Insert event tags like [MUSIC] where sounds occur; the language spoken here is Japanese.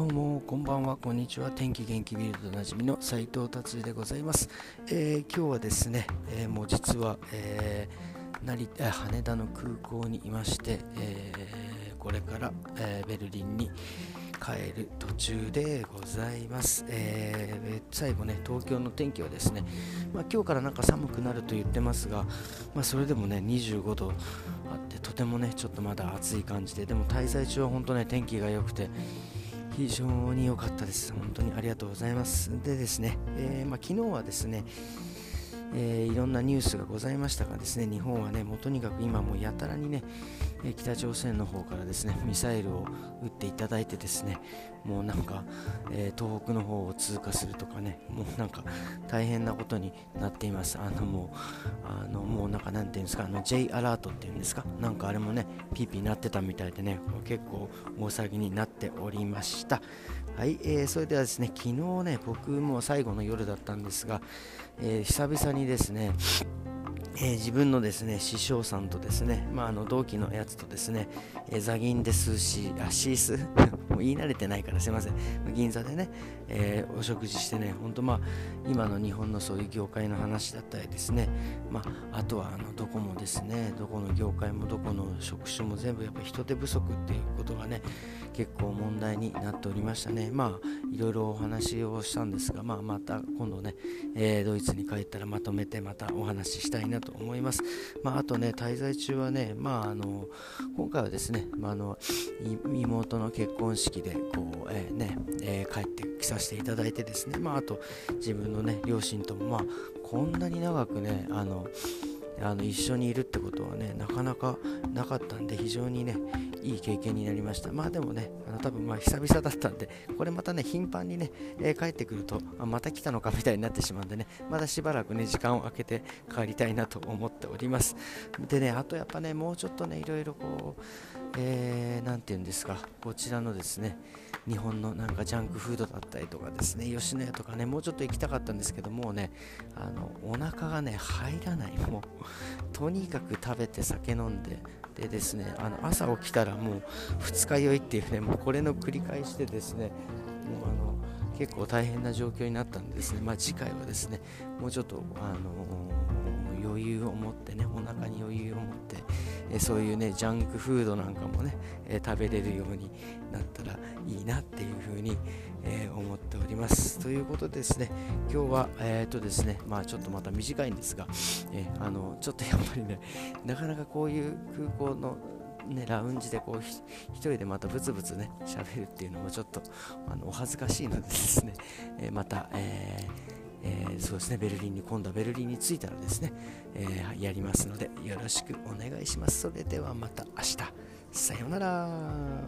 どうもこんばんはこんにちは天気元気ビルドおなじみの斉藤達也でございます、えー、今日はですね、えー、もう実は、えー、成田羽田の空港にいまして、えこれから、えベルリンに帰る途中でございます、え最後ね東京の天気はですね、まあ、今日からなんか寒くなると言ってますが、まあ、それでもね25度あってとてもねちょっとまだ暑い感じででも滞在中は本当ね天気が良くて非常に良かったです。本当にありがとうございます。でですね、えー、まあ、昨日はですね、えー、いろんなニュースがございましたがですね日本はねもうとにかく今もやたらにね、え北朝鮮の方からですねミサイルを撃っていただいてですねもうなんか、えー、東北の方を通過するとかねもうなんか大変なことになっています。あのもうあのもうなんかなんていうんですかあの J アラートっていうんですかなんかあれもねピーピーなってたみたいでね結構大騒ぎになっておりました。はい、えー、それではですね昨日ね僕も最後の夜だったんですが、えー、久々ににですねえー、自分のですね師匠さんとですね、まあ、あの同期のやつとですね、えー、ザギンですし、あシース、も言い慣れてないからすいません、銀座でね、えー、お食事してね、本当、まあ、今の日本のそういう業界の話だったりですね、まあ、あとはあのどこもですね、どこの業界もどこの職種も全部やっぱ人手不足っていうことがね、結構問題になっておりましたね。まあ、いろいろお話をしたんですが、まあ、また今度ね、えドイツに帰ったらまとめてまたお話ししたいなと思います。まあ、あとね、滞在中はね、まあ、あの今回はですね、まあ、あの [LAUGHS] 妹の結婚式でこう、えー、ねえー、帰ってきさせていただいてですね、まあ、あと自分のね両親とも、まあ、こんなに長くねあのあの一緒にいるってことはねなかなかなかったんで非常にねいい経験になりました。まあでもねあの多分まあ久々だったんでこれまたね頻繁にね、えー、帰ってくるとあまた来たのかみたいになってしまうんでねまだしばらくね時間を空けて帰りたいなと思っております。でねあとやっぱねもうちょっとねいろいろこうえー、て言うんですかこちらのですね日本のなんかジャンクフードだったりとかですね吉野家とかねもうちょっと行きたかったんですけどもうねあのお腹がね入らない。もうとにかく食べて酒飲んででですねあの朝起きたらもう二日酔いっていうねもうこれの繰り返しでですねもうあの結構大変な状況になったんですね、まあ、次回はですねもうちょっと、あの、余裕を持ってねお腹に余裕を持ってえそういうねジャンクフードなんかもね、え食べれるようになったらいいなっていうふうに、え思っております。ということでですね。今日はえっ、とですねまあちょっとまた短いんですが、えあのちょっとやっぱりねなかなかこういう空港のね、ラウンジでこう一人でまたブツブツね喋るっていうのもちょっとあのお恥ずかしいのでですね、えまた、えーえー、そうですね、ベルリンに、今度はベルリンに着いたらですね、えー、やりますので、よろしくお願いします。それではまた明日、さようなら。